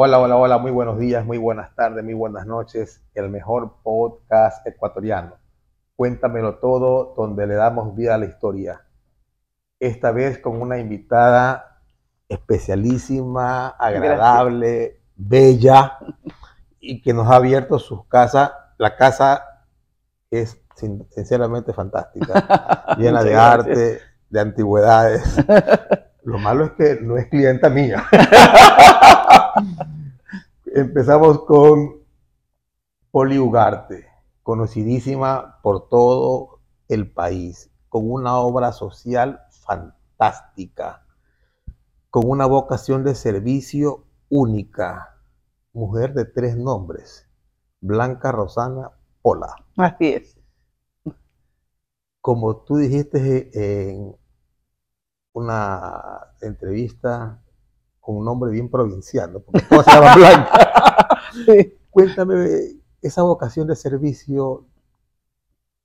Hola, hola, hola, muy buenos días, muy buenas tardes, muy buenas noches. El mejor podcast ecuatoriano. Cuéntamelo todo, donde le damos vida a la historia. Esta vez con una invitada especialísima, agradable, bella y que nos ha abierto sus casas. La casa es sinceramente fantástica, llena de arte, de antigüedades. Lo malo es que no es clienta mía. Empezamos con Poli Ugarte, conocidísima por todo el país, con una obra social fantástica, con una vocación de servicio única, mujer de tres nombres, Blanca Rosana Pola. Así es. Como tú dijiste en una entrevista con un nombre bien provinciano, porque todo se llama Blanca. Cuéntame esa vocación de servicio.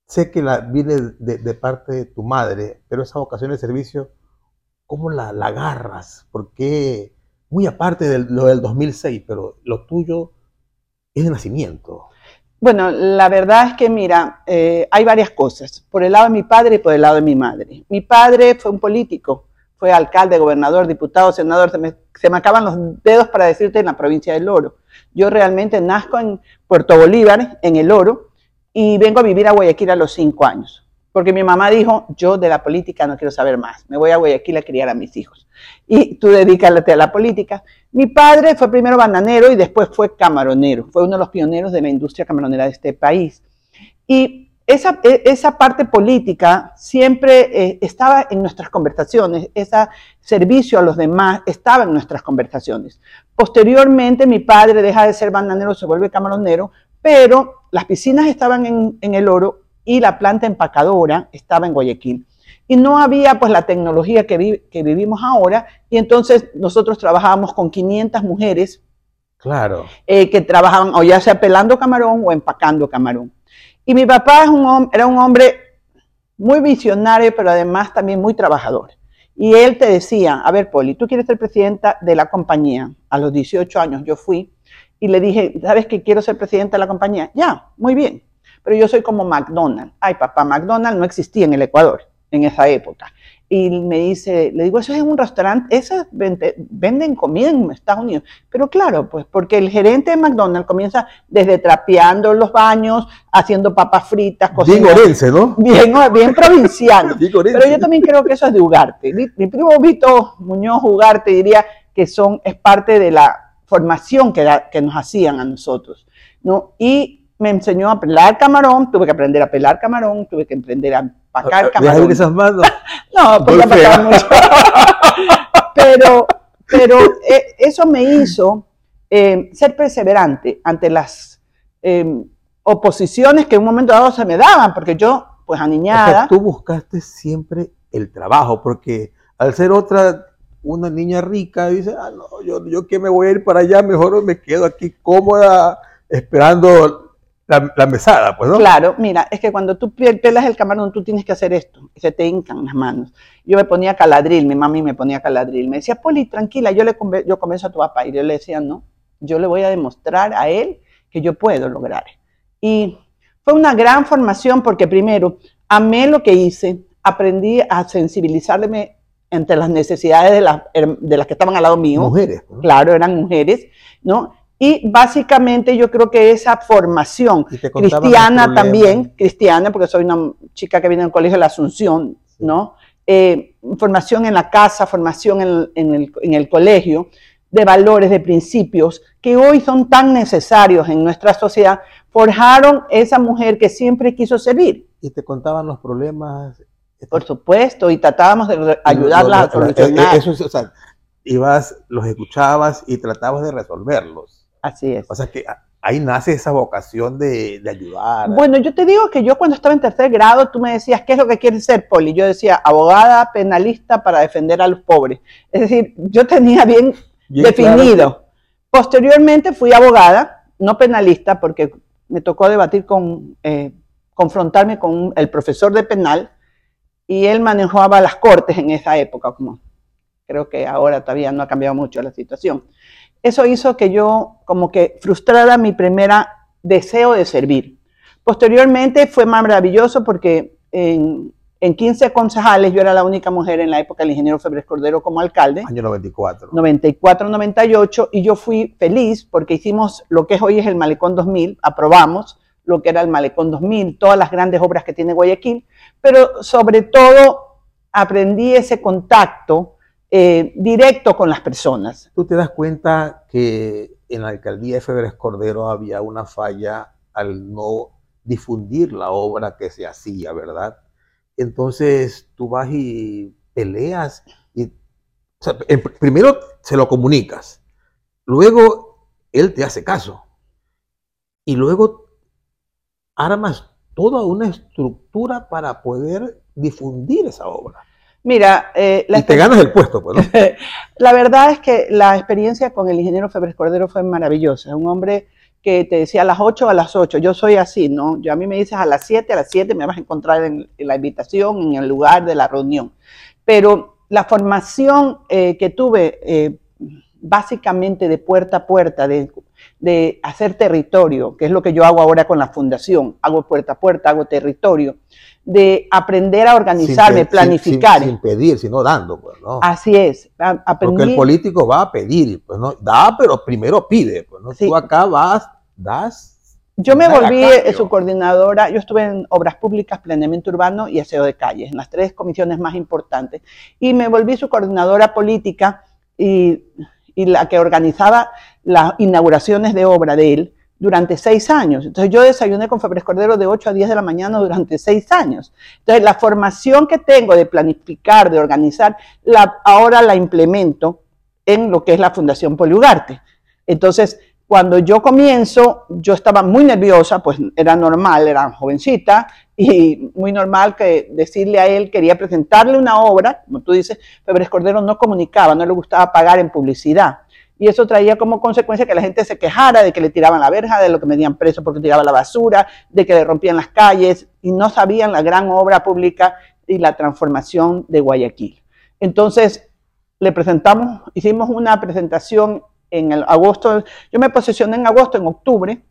Sé que la viene de, parte de tu madre, pero esa vocación de servicio, ¿cómo la, la agarras? Porque muy aparte de lo del 2006, pero lo tuyo es de nacimiento. Bueno, la verdad es que, mira, eh, hay varias cosas, por el lado de mi padre y por el lado de mi madre. Mi padre fue un político, fue alcalde, gobernador, diputado, senador, se me, se me acaban los dedos para decirte en la provincia del Oro. Yo realmente nazco en Puerto Bolívar, en el Oro, y vengo a vivir a Guayaquil a los cinco años porque mi mamá dijo, yo de la política no quiero saber más, me voy a Guayaquil a criar a mis hijos. Y tú dedícate a la política. Mi padre fue primero bananero y después fue camaronero, fue uno de los pioneros de la industria camaronera de este país. Y esa, e, esa parte política siempre eh, estaba en nuestras conversaciones, ese servicio a los demás estaba en nuestras conversaciones. Posteriormente mi padre deja de ser bananero, se vuelve camaronero, pero las piscinas estaban en, en el oro y la planta empacadora estaba en Guayaquil. Y no había pues la tecnología que, que vivimos ahora y entonces nosotros trabajábamos con 500 mujeres claro. Eh, que trabajaban o ya sea pelando camarón o empacando camarón. Y mi papá es un, era un hombre muy visionario, pero además también muy trabajador. Y él te decía, a ver, Poli, tú quieres ser presidenta de la compañía. A los 18 años yo fui y le dije, ¿sabes que quiero ser presidenta de la compañía? Ya, muy bien pero yo soy como McDonald's. Ay, papá, McDonald's no existía en el Ecuador en esa época. Y me dice, le digo, eso es un restaurante, esas venden comida en Estados Unidos. Pero claro, pues porque el gerente de McDonald's comienza desde trapeando los baños, haciendo papas fritas, cocinando. Bien orense, ¿no? Bien, bien provinciano. Pero yo también creo que eso es de Ugarte. Mi, primo Vito Muñoz Ugarte diría que son, es parte de la formación que, que nos hacían a nosotros. ¿no? Y me enseñó a pelar camarón, tuve que aprender a pelar camarón, tuve que aprender a empacar camarón. esas manos? no, pues ya mucho. pero, pero eh, eso me hizo eh, ser perseverante ante las em, oposiciones que en un momento dado se me daban, porque yo, pues aniñada. tú buscaste siempre el trabajo, porque al ser otra, una niña rica, dice, ah, no, yo, yo que me voy a ir para allá, mejor me quedo aquí cómoda esperando la, mesada, pues, ¿no? Claro, mira, es que cuando tú pelas el camarón, tú tienes que hacer esto, se te hincan las manos. Yo me ponía caladril, mi mami me ponía caladril, me decía, Poli, tranquila, yo le yo comienzo a tu papá, y yo le decía, no, yo le voy a demostrar a él que yo puedo lograr. Y fue una gran formación porque primero, amé lo que hice, aprendí a sensibilizarme entre las necesidades de las que estaban al lado mío. Mujeres. Claro, eran mujeres, ¿no? Y básicamente yo creo que esa formación cristiana también, cristiana, porque soy una chica que viene del colegio de la Asunción, ¿no? Eh, formación en la casa, formación en, el, en el colegio, de valores, de principios, que hoy son tan necesarios en nuestra sociedad, forjaron esa mujer que siempre quiso servir. Y te contaban los problemas. Por supuesto, y tratábamos de ayudarla a solucionar. Eso, o sea, ibas, los escuchabas y tratabas de resolverlos. Así es. O sea que ahí nace esa vocación de, ayudar. Bueno, yo te digo que yo cuando estaba en tercer grado, tú me decías, ¿qué es lo que quieres ser, Poli? Yo decía, abogada penalista para defender a los pobres. Es decir, yo tenía bien, definido. Posteriormente fui abogada, no penalista, porque me tocó debatir con, eh, confrontarme con el profesor de penal y él manejaba las cortes en esa época, como Creo que ahora todavía no ha cambiado mucho la situación. Eso hizo que yo como que frustrara mi primera deseo de servir. Posteriormente fue maravilloso porque en, en 15 concejales yo era la única mujer en la época del ingeniero Febres Cordero como alcalde. Año 94. 94, 98 y yo fui feliz porque hicimos lo que hoy es el Malecón 2000, aprobamos lo que era el Malecón 2000, todas las grandes obras que tiene Guayaquil, pero sobre todo aprendí ese contacto eh, directo con las personas. Tú te das cuenta que en la alcaldía de Febres Cordero había una falla al no difundir la obra que se hacía, ¿verdad? Entonces tú vas y peleas y primero se lo comunicas, luego él te hace caso y luego armas toda una estructura para poder difundir esa obra. Mira, eh, y te ganas el puesto, pues, ¿no? la verdad es que la experiencia con el ingeniero Febres Cordero fue maravillosa. Un hombre que te decía a las 8 a las 8. Yo soy así, ¿no? Yo a mí me dices a las 7, a las 7 me vas a encontrar en, la invitación, en el lugar de la reunión. Pero la formación eh, que tuve eh, básicamente de puerta a puerta, de, de, hacer territorio, que es lo que yo hago ahora con la fundación, hago puerta a puerta, hago territorio, de aprender a organizarme, planificar. Sin, pedir, sino dando, pues, ¿no? Así es. Porque el político va a pedir, pues, ¿no? Da, pero primero pide, pues, ¿no? Tú acá vas, das. Yo me volví su coordinadora, yo estuve en Obras Públicas, Planeamiento Urbano y Aseo de Calles, en las tres comisiones más importantes, y me volví su coordinadora política y, y la que organizaba las inauguraciones de obra de él, durante seis años. Entonces yo desayuné con Febres Cordero de 8 a 10 de la mañana durante seis años. Entonces la formación que tengo de planificar, de organizar, la, ahora la implemento en lo que es la Fundación Poliugarte. Entonces, cuando yo comienzo, yo estaba muy nerviosa, pues era normal, era jovencita, y muy normal que decirle a él, quería presentarle una obra, como tú dices, Febres Cordero no comunicaba, no le gustaba pagar en publicidad y eso traía como consecuencia que la gente se quejara de que le tiraban la verja, de lo que metían preso porque tiraba la basura, de que le rompían las calles y no sabían la gran obra pública y la transformación de Guayaquil. Entonces, le presentamos, hicimos una presentación en el agosto, yo me posesioné en agosto, en octubre,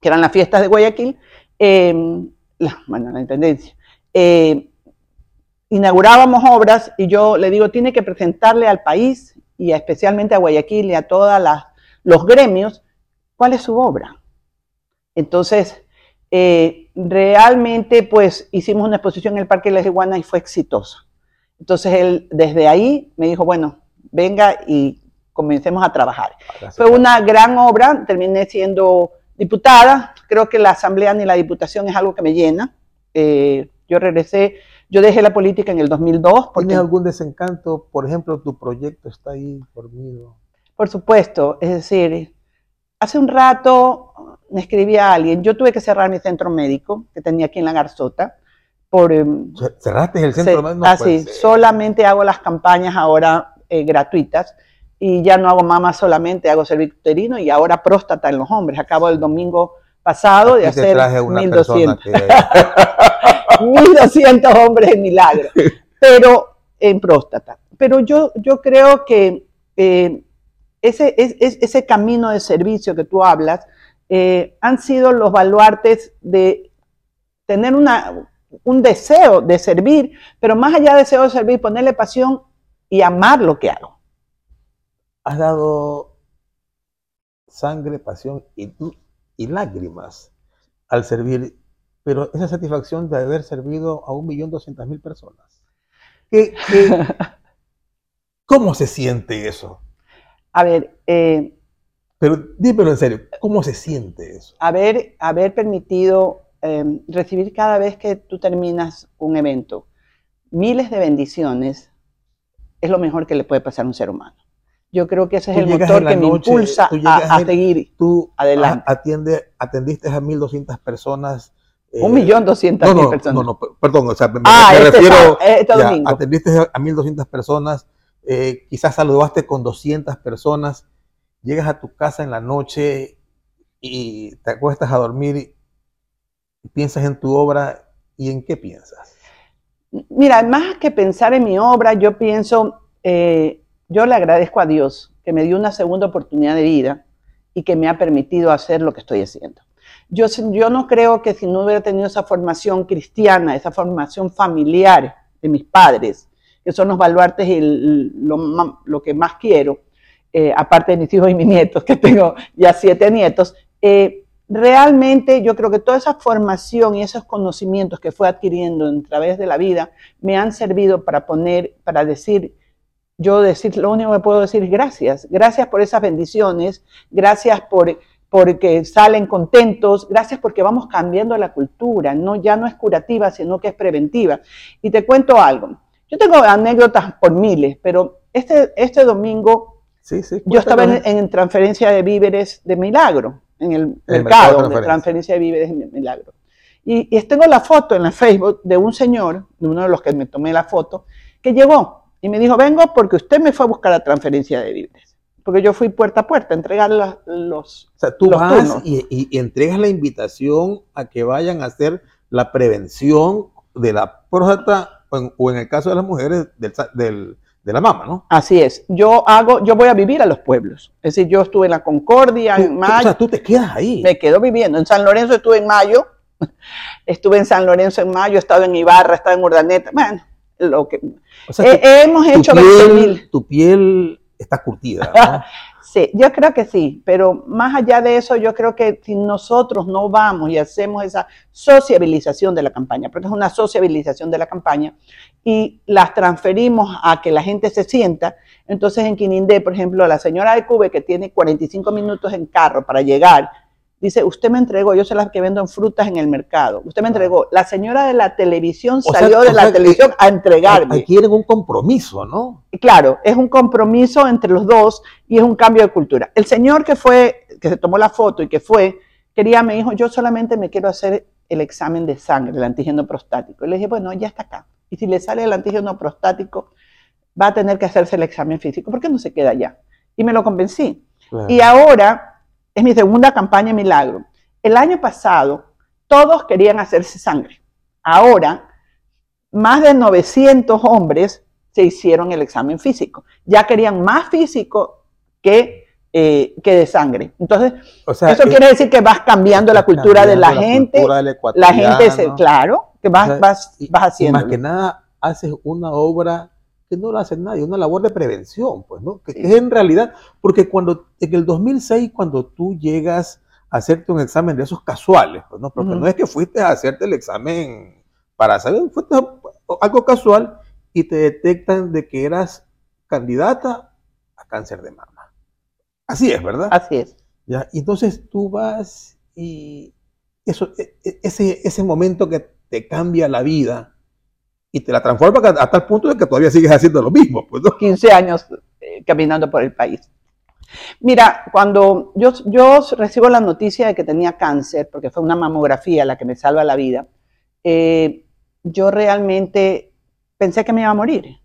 que eran las fiestas de Guayaquil, em, la, bueno, la intendencia. Eh, inaugurábamos obras y yo le digo, tiene que presentarle al país y especialmente a Guayaquil y a todos los gremios, cuál es su obra. Entonces, eh, realmente pues hicimos una exposición en el Parque de las Iguanas y fue exitosa. Entonces él desde ahí me dijo, bueno, venga y comencemos a trabajar. Fue una gran obra, terminé siendo diputada, creo que la asamblea ni la diputación es algo que me llena. Eh, yo regresé yo dejé la política en el 2002. ¿Tienes algún desencanto? Por ejemplo, tu proyecto está ahí dormido. Por supuesto, es decir, hace un rato me escribía alguien, yo tuve que cerrar mi centro médico que tenía aquí en la Garzota. Por, em, ¿Cerraste el centro médico? ah, sí, solamente hago las campañas ahora eh, gratuitas y ya no hago mama solamente, hago servicio uterino y ahora próstata en los hombres. Acabo el domingo pasado de hacer 1200. 1200 hombres en milagro, pero en próstata. Pero yo, yo creo que eh, ese, ese camino de servicio que tú hablas eh, han sido los baluartes de tener una, un deseo de servir, pero más allá de deseo de servir, ponerle pasión y amar lo que hago. Has dado sangre, pasión y, y lágrimas al servir pero esa satisfacción de haber servido a un millón doscientas mil personas. ¿Qué, cómo se siente eso? A ver, eh, pero dímelo en serio, ¿cómo se siente eso? Haber, haber permitido em, recibir cada vez que tú terminas un evento miles de bendiciones es lo mejor que le puede pasar a un ser humano. Yo creo que ese es el motor que me impulsa a, seguir tú adelante. Atiende, atendiste a 1.200 personas un millón doscientas mil personas. No, no, perdón, o sea, me, ah, este refiero, este ya, atendiste a mil doscientas personas, eh, quizás saludaste con doscientas personas, llegas a tu casa en la noche y te acuestas a dormir y piensas en tu obra y en qué piensas. Mira, más que pensar en mi obra, yo pienso eh, yo le agradezco a Dios que me dio una segunda oportunidad de vida y que me ha permitido hacer lo que estoy haciendo. Yo, no creo que si no hubiera tenido esa formación cristiana, esa formación familiar de mis padres, que son los baluartes y lo, lo, que más quiero, eh, aparte de mis hijos y mis nietos, que tengo ya siete nietos, eh, realmente yo creo que toda esa formación y esos conocimientos que fue adquiriendo a través de la vida me han servido para poner, para decir, yo decir, lo único que puedo decir es gracias, gracias por esas bendiciones, gracias por porque salen contentos, gracias porque vamos cambiando la cultura, no ya no es curativa, sino que es preventiva. Y te cuento algo. Yo tengo anécdotas por miles, pero este, este domingo sí, sí, yo estaba en, transferencia de víveres de milagro, en el, mercado, de transferencia de víveres de milagro. Y, y tengo la foto en la Facebook de un señor, de uno de los que me tomé la foto, que llegó y me dijo, vengo porque usted me fue a buscar la transferencia de víveres. Porque yo fui puerta a puerta a entregar los. O sea, tú vas y, entregas la invitación a que vayan a hacer la prevención de la próstata o en, el caso de las mujeres del, de la mama, ¿no? Así es. Yo hago, yo voy a vivir a los pueblos. Es decir, yo estuve en la Concordia en mayo. o sea, tú te quedas ahí. Me quedo viviendo. En San Lorenzo estuve en mayo. Estuve en San Lorenzo en mayo, he estado en Ibarra, he estado en Urdaneta. Bueno, lo que hemos hecho tu Tu piel está curtida. ¿no? sí, yo creo que sí, pero más allá de eso, yo creo que si nosotros no vamos y hacemos esa sociabilización de la campaña, porque es una sociabilización de la campaña, y las transferimos a que la gente se sienta, entonces en Quinindé, por ejemplo, la señora de Cube que tiene 45 minutos en carro para llegar Dice, usted me entregó, yo soy la que vendo en frutas en el mercado. Usted me entregó. La señora de la televisión salió de la televisión a entregarme. Quieren un compromiso, ¿no? Claro, es un compromiso entre los dos y es un cambio de cultura. El señor que fue, que se tomó la foto y que fue, quería, me dijo, yo solamente me quiero hacer el examen de sangre, el antígeno prostático. Y le dije, bueno, ya está acá. Y si le sale el antígeno prostático, va a tener que hacerse el examen físico. ¿Por qué no se queda allá? Y me lo convencí. Y ahora es mi segunda campaña Milagro. El año pasado todos querían hacerse sangre. Ahora, más de 900 hombres se hicieron el examen físico. Ya querían más físico que, eh, que de sangre. Entonces, eso quiere decir que vas cambiando la cultura de la, gente. La gente, se, claro, que vas, vas, vas haciendo. Más que nada, haces una obra que no lo hace nadie, una labor de prevención, pues, ¿no? Que, es en realidad, porque cuando en el 2006, cuando tú llegas a hacerte un examen de esos casuales, pues, ¿no? Porque no es que fuiste a hacerte el examen para saber, fuiste algo casual y te detectan de que eras candidata a cáncer de mama. Así es, ¿verdad? Así es. ¿Ya? Y entonces tú vas y eso, e, e, ese, ese momento que te cambia la vida, y te la transforma hasta el punto de que todavía sigues haciendo lo mismo. Pues, 15 años eh, caminando por el país. Mira, cuando yo, yo recibo la noticia de que tenía cáncer, porque fue una mamografía la que me salva la vida, eh, yo realmente pensé que me iba a morir.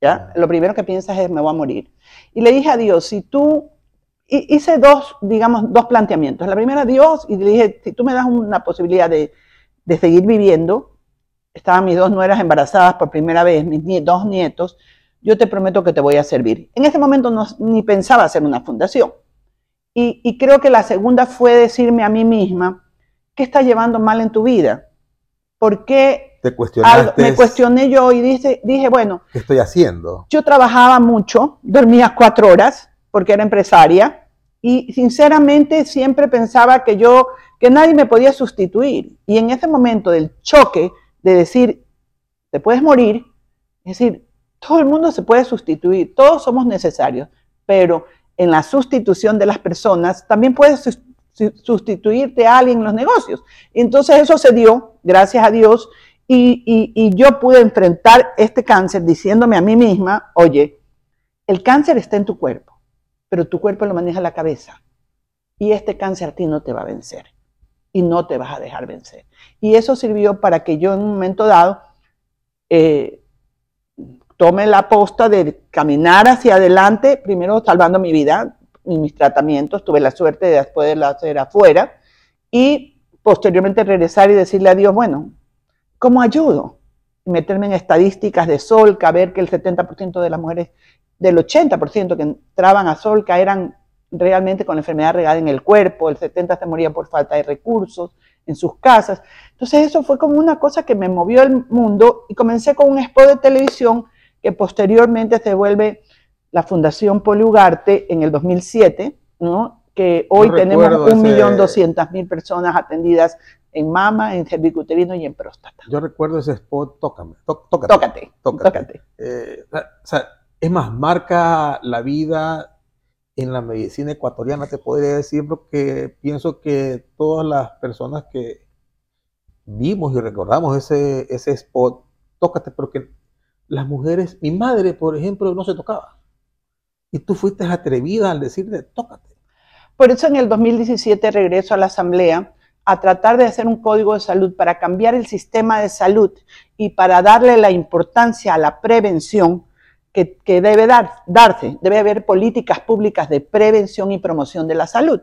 ¿ya? Lo primero que piensas es me voy a morir. Y le dije a Dios, si tú, hice dos, digamos, dos planteamientos. La primera, Dios, y le dije, si tú me das una posibilidad de, de seguir viviendo, estaban mis dos nueras embarazadas por primera vez, mis dos nietos, yo te prometo que te voy a servir. En ese momento no, ni pensaba hacer una fundación. Y, creo que la segunda fue decirme a mí misma, ¿qué está llevando mal en tu vida? ¿Por qué? Te cuestionaste. me cuestioné yo y dije, dije, bueno. ¿Qué estoy haciendo? Yo trabajaba mucho, dormía cuatro horas porque era empresaria y sinceramente siempre pensaba que yo, que nadie me podía sustituir. Y en ese momento del choque, de decir, te puedes morir, es decir, todo el mundo se puede sustituir, todos somos necesarios, pero en la sustitución de las personas también puedes sustituirte a alguien en los negocios. Entonces eso se dio, gracias a Dios, y, y yo pude enfrentar este cáncer diciéndome a mí misma, oye, el cáncer está en tu cuerpo, pero tu cuerpo lo maneja la cabeza. Y este cáncer a ti no te va a vencer y no te vas a dejar vencer. Y eso sirvió para que yo en un momento dado eh, tome la posta de caminar hacia adelante, primero salvando mi vida y mis tratamientos, tuve la suerte de poderlo hacer afuera, y posteriormente regresar y decirle a Dios, bueno, ¿cómo ayudo? Meterme en estadísticas de Solca, ver que el 70% de las mujeres del 80% que entraban a Solca eran realmente con la enfermedad regada en el cuerpo, el 70% se moría por falta de recursos en sus casas. Entonces eso fue como una cosa que me movió el mundo y comencé con un spot de televisión que posteriormente se vuelve la Fundación Poliugarte en el 2007, ¿no? que hoy tenemos 1.200.000 personas atendidas en mama, en cervicuterino y en próstata. Yo recuerdo ese spot, tócame, tócate. Tócate, tócate. Eh, o sea, es más, marca la vida en la medicina ecuatoriana, te podría decir, porque pienso que todas las personas que vimos y recordamos ese, ese spot, tócate, porque las mujeres, mi madre, por ejemplo, no se tocaba. Y tú fuiste atrevida al decirle, tócate. Por eso en el 2017 regreso a la Asamblea a tratar de hacer un código de salud para cambiar el sistema de salud y para darle la importancia a la prevención que, debe dar, darse. Debe haber políticas públicas de prevención y promoción de la salud.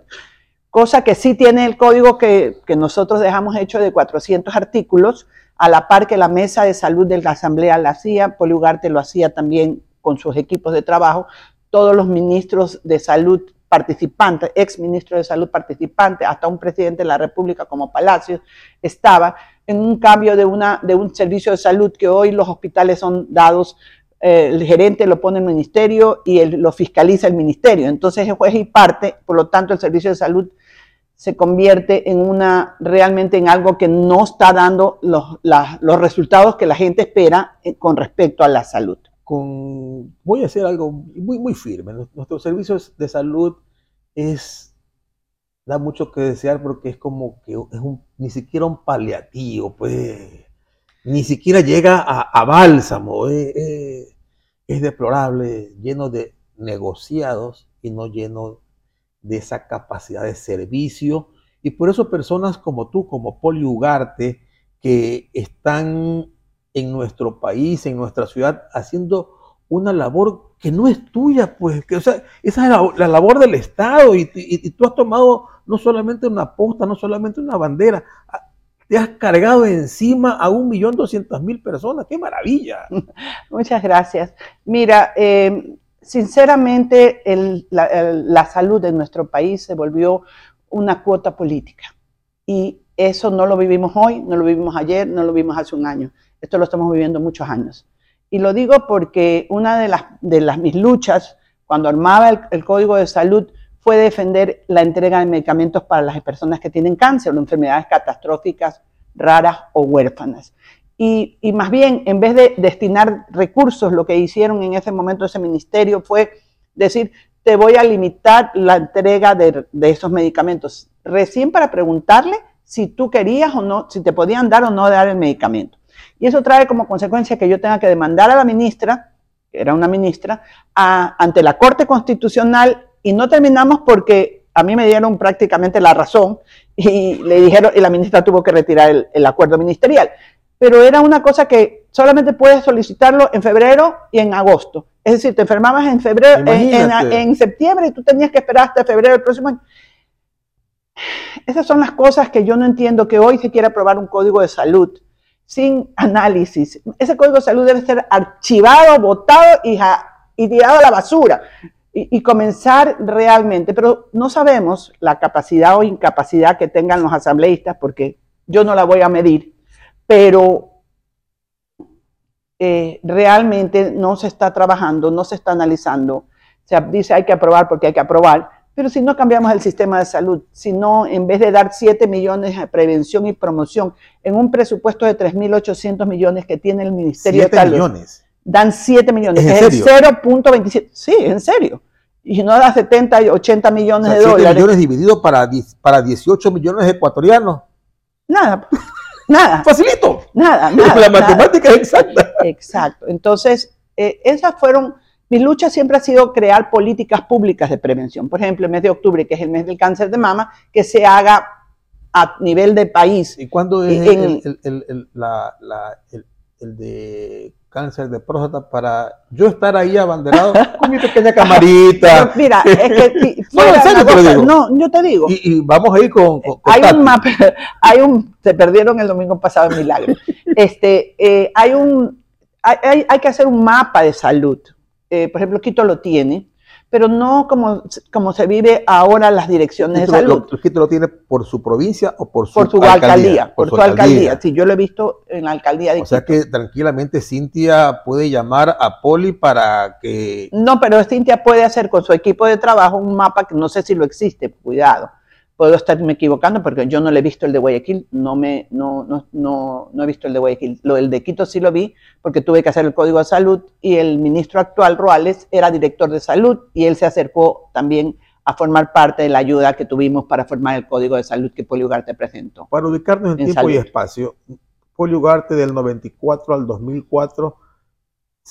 Cosa que sí tiene el código que, que nosotros dejamos hecho de 400 artículos, a la par que la mesa de salud de la Asamblea la hacía, Poliugarte lo hacía también con sus equipos de trabajo, todos los ministros de salud participantes, ex ministro de salud participante, hasta un presidente de la República como Palacios, estaba en un cambio de, una, de un servicio de salud que hoy los hospitales son dados, el gerente lo pone el ministerio y lo fiscaliza el ministerio. Entonces es juez y parte, por lo tanto el servicio de salud se convierte en una, realmente en algo que no está dando los, los resultados que la gente espera eh, con respecto a la salud voy a hacer algo muy, muy firme. Nuestros servicios de salud es, da mucho que desear porque es como que es un, ni siquiera un paliativo, pues, ni siquiera llega a, bálsamo. Eh, eh, es deplorable, lleno de negociados y no lleno de esa capacidad de servicio. Y por eso personas como tú, como Poli Ugarte, que están en nuestro país, en nuestra ciudad, haciendo una labor que no es tuya, pues, que, o sea, esa es la, labor del Estado y, tú has tomado no solamente una posta, no solamente una bandera, te has cargado encima a un millón doscientas mil personas, qué maravilla. Muchas gracias. Mira, em, sinceramente la, la salud de nuestro país se volvió una cuota política y eso no lo vivimos hoy, no lo vivimos ayer, no lo vimos hace un año. Esto lo estamos viviendo muchos años. Y lo digo porque una de las, de las mis luchas cuando armaba el, Código de Salud fue defender la entrega de medicamentos para las personas que tienen cáncer o enfermedades catastróficas raras o huérfanas. Y, y, más bien, en vez de destinar recursos, lo que hicieron en ese momento ese ministerio fue decir, te voy a limitar la entrega de, de esos medicamentos, recién para preguntarle si tú querías o no, si te podían dar o no dar el medicamento. Y eso trae como consecuencia que yo tenga que demandar a la ministra, que era una ministra, ante la Corte Constitucional y no terminamos porque a mí me dieron prácticamente la razón y le dijeron, y la ministra tuvo que retirar el, acuerdo ministerial. Pero era una cosa que solamente puedes solicitarlo en febrero y en agosto. Es decir, te enfermabas en febrero, en, en, septiembre y tú tenías que esperar hasta febrero del próximo año. Esas son las cosas que yo no entiendo que hoy se quiera aprobar un código de salud sin análisis. Ese código de salud debe ser archivado, votado y, tirado a la basura y, comenzar realmente. Pero no sabemos la capacidad o incapacidad que tengan los asambleístas, porque yo no la voy a medir, pero eh, realmente no se está trabajando, no se está analizando. Se dice hay que aprobar porque hay que aprobar, pero si no cambiamos el sistema de salud, si no, en vez de dar 7 millones a prevención y promoción en un presupuesto de 3.800 millones que tiene el Ministerio de Salud, millones? Dan 7 millones, ¿Es, es el 0.27. Sí, en serio. Y no da 70 y 80 millones de dólares. 7 millones divididos para, para 18 millones ecuatorianos. Nada, nada. Facilito. Nada, nada. La matemática es exacta. Exacto. Entonces, eh, esas fueron mi lucha siempre ha sido crear políticas públicas de prevención. Por ejemplo, el mes de octubre, que es el mes del cáncer de mama, que se haga a nivel de país. ¿Y cuándo es el, el, de cáncer de próstata para yo estar ahí abanderado con mi pequeña camarita. mira, es que no, no, yo te digo. Y, vamos a ir con, hay un mapa, hay un, se perdieron el domingo pasado en Milagro. Este, eh, hay un, hay, hay, que hacer un mapa de salud eh, por ejemplo, Quito lo tiene, pero no como, como se vive ahora las direcciones de salud. Lo, ¿Quito lo tiene por su provincia o por su, por su alcaldía? por, su, alcaldía. Sí, yo lo he visto en la alcaldía de O sea que tranquilamente Cintia puede llamar a Poli para que... No, pero Cintia puede hacer con su equipo de trabajo un mapa que no sé si lo existe, cuidado puedo estarme equivocando porque yo no le he visto el de Guayaquil, no, me, no, no, no, no he visto el de Guayaquil. Lo del de Quito sí lo vi porque tuve que hacer el código de salud y el ministro actual, Roales, era director de salud y él se acercó también a formar parte de la ayuda que tuvimos para formar el código de salud que Polio Ugarte presentó. Para ubicarnos en, tiempo y espacio, Polio Ugarte del 94 al 2004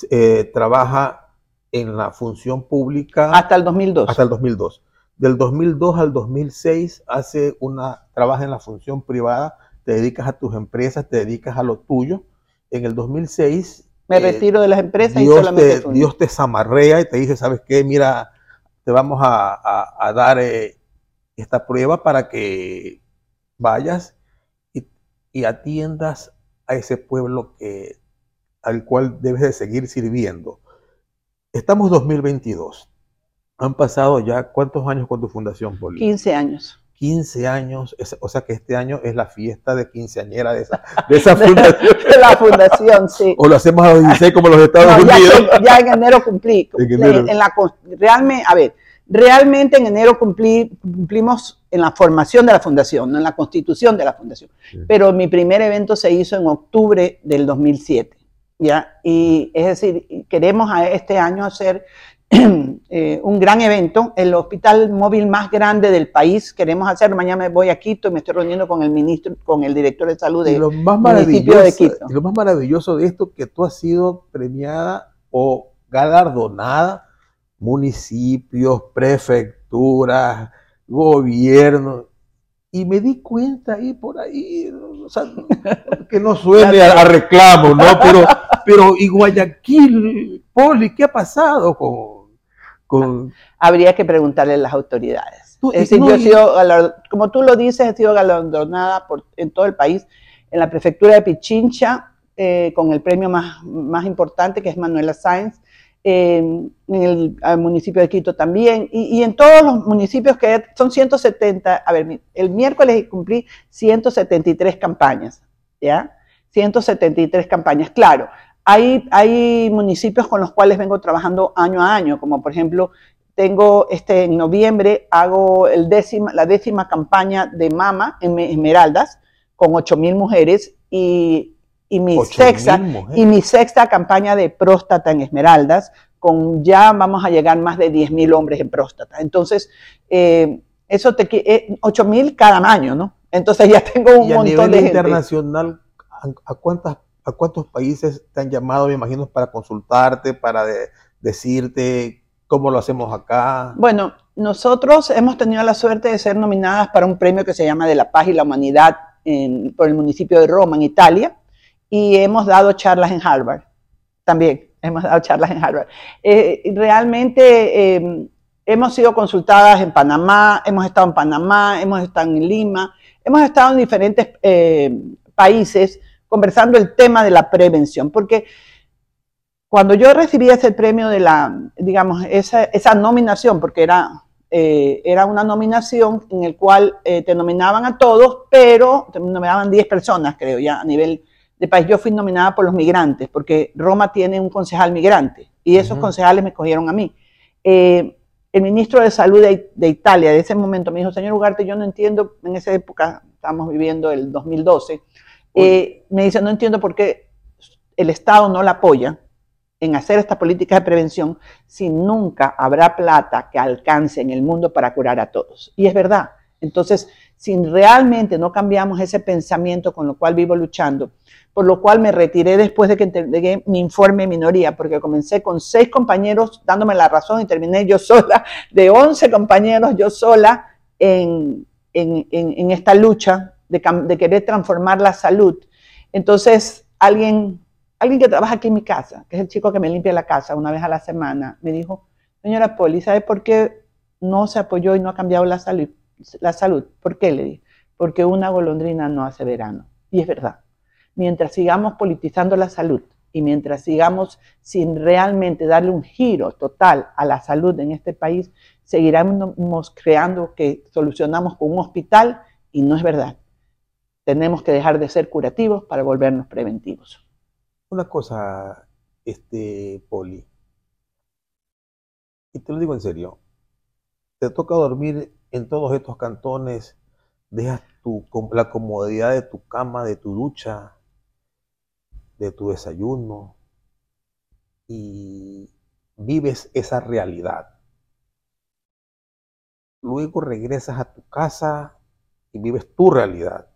eh, trabaja en la función pública. Hasta el 2002. Hasta el 2002 del 2002 al 2006 hace una, trabaja en la función privada, te dedicas a tus empresas, te dedicas a lo tuyo. En el 2006... Me eh, retiro de las empresas Dios y solamente... Te, Dios te zamarrea y te dice, ¿sabes qué? Mira, te vamos a, dar eh, esta prueba para que vayas y, y, atiendas a ese pueblo que, al cual debes de seguir sirviendo. Estamos 2022 han pasado ya cuántos años con tu fundación, Poli? 15 años. 15 años, o sea que este año es la fiesta de quinceañera de esa, de esa fundación. de la fundación, sí. O lo hacemos a los 16 como los Estados Unidos. Ya, en enero cumplí. En, la, realmente, a ver, realmente en enero cumplí, cumplimos en la formación de la fundación, no en la constitución de la fundación. Pero mi primer evento se hizo en octubre del 2007. ¿ya? Y es decir, queremos a este año hacer Eh, un gran evento, el hospital móvil más grande del país. Queremos hacerlo. Mañana me voy a Quito y me estoy reuniendo con el ministro, con el director de salud del municipio de Quito. Y lo más maravilloso de esto que tú has sido premiada o galardonada municipios, prefecturas, gobiernos. Y me di cuenta ahí por ahí, que no suene a, reclamo, ¿no? Pero, pero y Guayaquil, Poli, ¿qué ha pasado con, Habría que preguntarle a las autoridades. como tú lo dices, he sido galardonada por, en todo el país, en la prefectura de Pichincha, eh, con el premio más, más importante, que es Manuela Sáenz, en el, municipio de Quito también, y, en todos los municipios que son 170, a ver, el miércoles cumplí 173 campañas, ¿ya? 173 campañas, claro. Hay, hay municipios con los cuales vengo trabajando año a año, como por ejemplo, tengo este, en noviembre hago el décima, la décima campaña de mama en Esmeraldas con 8.000 mujeres y, y, mi sexta, y mi sexta campaña de próstata en Esmeraldas con ya vamos a llegar más de 10.000 hombres en próstata. Entonces, eh, eso te eh, 8.000 cada año, ¿no? Entonces ya tengo un montón de internacional, ¿a cuántas ¿A cuántos países te han llamado, me imagino, para consultarte, para decirte cómo lo hacemos acá? Bueno, nosotros hemos tenido la suerte de ser nominadas para un premio que se llama De la Paz y la Humanidad por el municipio de Roma, en Italia, y hemos dado charlas en Harvard también. Hemos dado charlas en Harvard. Eh, realmente em, hemos sido consultadas en Panamá, hemos estado en Panamá, hemos estado en Lima, hemos estado en diferentes eh, países conversando el tema de la prevención, porque cuando yo recibí ese premio de la, digamos, esa, esa nominación, porque era, eh, era una nominación en el cual eh, te nominaban a todos, pero te nominaban 10 personas, creo, ya a nivel de país. Yo fui nominada por los migrantes, porque Roma tiene un concejal migrante, y esos concejales me escogieron a mí. Eh, el ministro de Salud de, de, Italia de ese momento me dijo, señor Ugarte, yo no entiendo, en esa época, estamos viviendo el 2012, eh, me dice, no entiendo por qué el Estado no la apoya en hacer esta política de prevención si nunca habrá plata que alcance en el mundo para curar a todos. Y es verdad. Entonces, si realmente no cambiamos ese pensamiento con lo cual vivo luchando, por lo cual me retiré después de que entregué mi informe de minoría, porque comencé con seis compañeros dándome la razón y terminé yo sola, de once compañeros yo sola en, en, en esta lucha de, querer transformar la salud. Entonces, alguien, alguien que trabaja aquí en mi casa, que es el chico que me limpia la casa una vez a la semana, me dijo, señora Poli, ¿sabe por qué no se apoyó y no ha cambiado la salud? La salud. ¿Por qué? Le dije, porque una golondrina no hace verano. Y es verdad. Mientras sigamos politizando la salud, y mientras sigamos sin realmente darle un giro total a la salud en este país, seguiremos creando que solucionamos con un hospital y no es verdad. Tenemos que dejar de ser curativos para volvernos preventivos. Una cosa, este, Poli, y te lo digo en serio, te toca dormir en todos estos cantones, dejas la comodidad de tu cama, de tu ducha, de tu desayuno y vives esa realidad. Luego regresas a tu casa y vives tu realidad.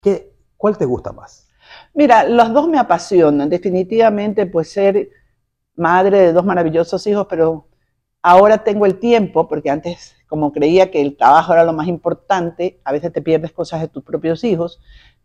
¿Qué, ¿Cuál te gusta más? Mira, los dos me apasionan. Definitivamente, pues ser madre de dos maravillosos hijos, pero ahora tengo el tiempo, porque antes, como creía que el trabajo era lo más importante, a veces te pierdes cosas de tus propios hijos.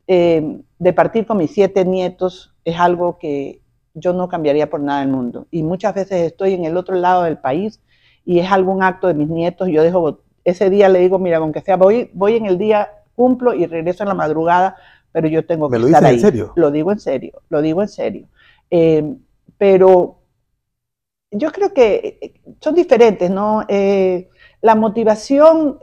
Eh, de partir con mis siete nietos es algo que yo no cambiaría por nada del mundo. Y muchas veces estoy en el otro lado del país y es algún acto de mis nietos, yo dejo, ese día le digo, mira, aunque sea, voy, voy en el día, cumplo y regreso en la madrugada, pero yo tengo que ¿Me lo estar ahí. en serio? Lo digo en serio, lo digo en serio. Eh, pero yo creo que eh, son diferentes, ¿no? Eh, la motivación,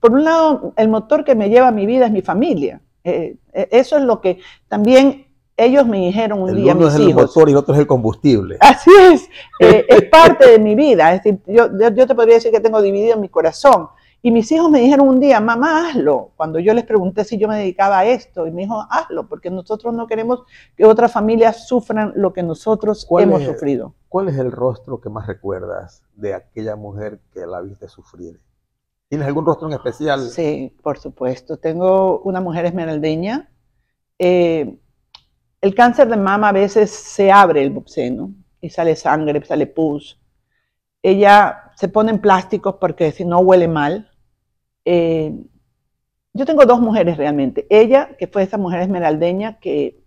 por un lado, el motor que me lleva a mi vida es mi familia. eso es lo que también ellos me dijeron un día, uno es el motor y el otro es el combustible. Así es, es parte de mi vida. Es decir, yo, yo, te podría decir que tengo dividido mi corazón. Y mis hijos me dijeron un día, mamá, hazlo. Cuando yo les pregunté si yo me dedicaba a esto, y me dijo, hazlo, porque nosotros no queremos que otras familias sufran lo que nosotros hemos sufrido. ¿Cuál es el rostro que más recuerdas de aquella mujer que la viste sufrir? ¿Tienes algún rostro en especial? Sí, por supuesto. Tengo una mujer esmeraldeña. Eh, el cáncer de mama a veces se abre el seno y sale sangre, sale pus. Ella se ponen plásticos porque si no huele mal. Eh, yo tengo dos mujeres realmente. Ella, que fue esa mujer esmeraldeña que